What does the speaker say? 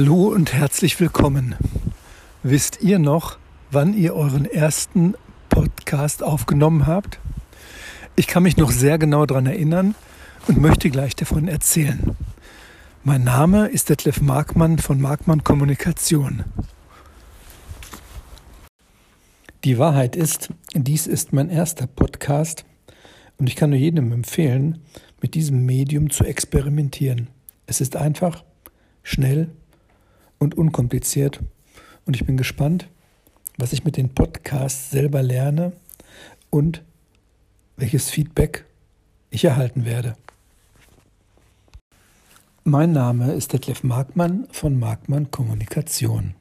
Hallo und herzlich willkommen. Wisst ihr noch, wann ihr euren ersten Podcast aufgenommen habt? Ich kann mich noch sehr genau daran erinnern und möchte gleich davon erzählen. Mein Name ist Detlef Markmann von Markmann Kommunikation. Die Wahrheit ist, dies ist mein erster Podcast und ich kann nur jedem empfehlen, mit diesem Medium zu experimentieren. Es ist einfach, schnell und unkompliziert. Und ich bin gespannt, was ich mit den Podcasts selber lerne und welches Feedback ich erhalten werde. Mein Name ist Detlef Markmann von Markmann Kommunikation.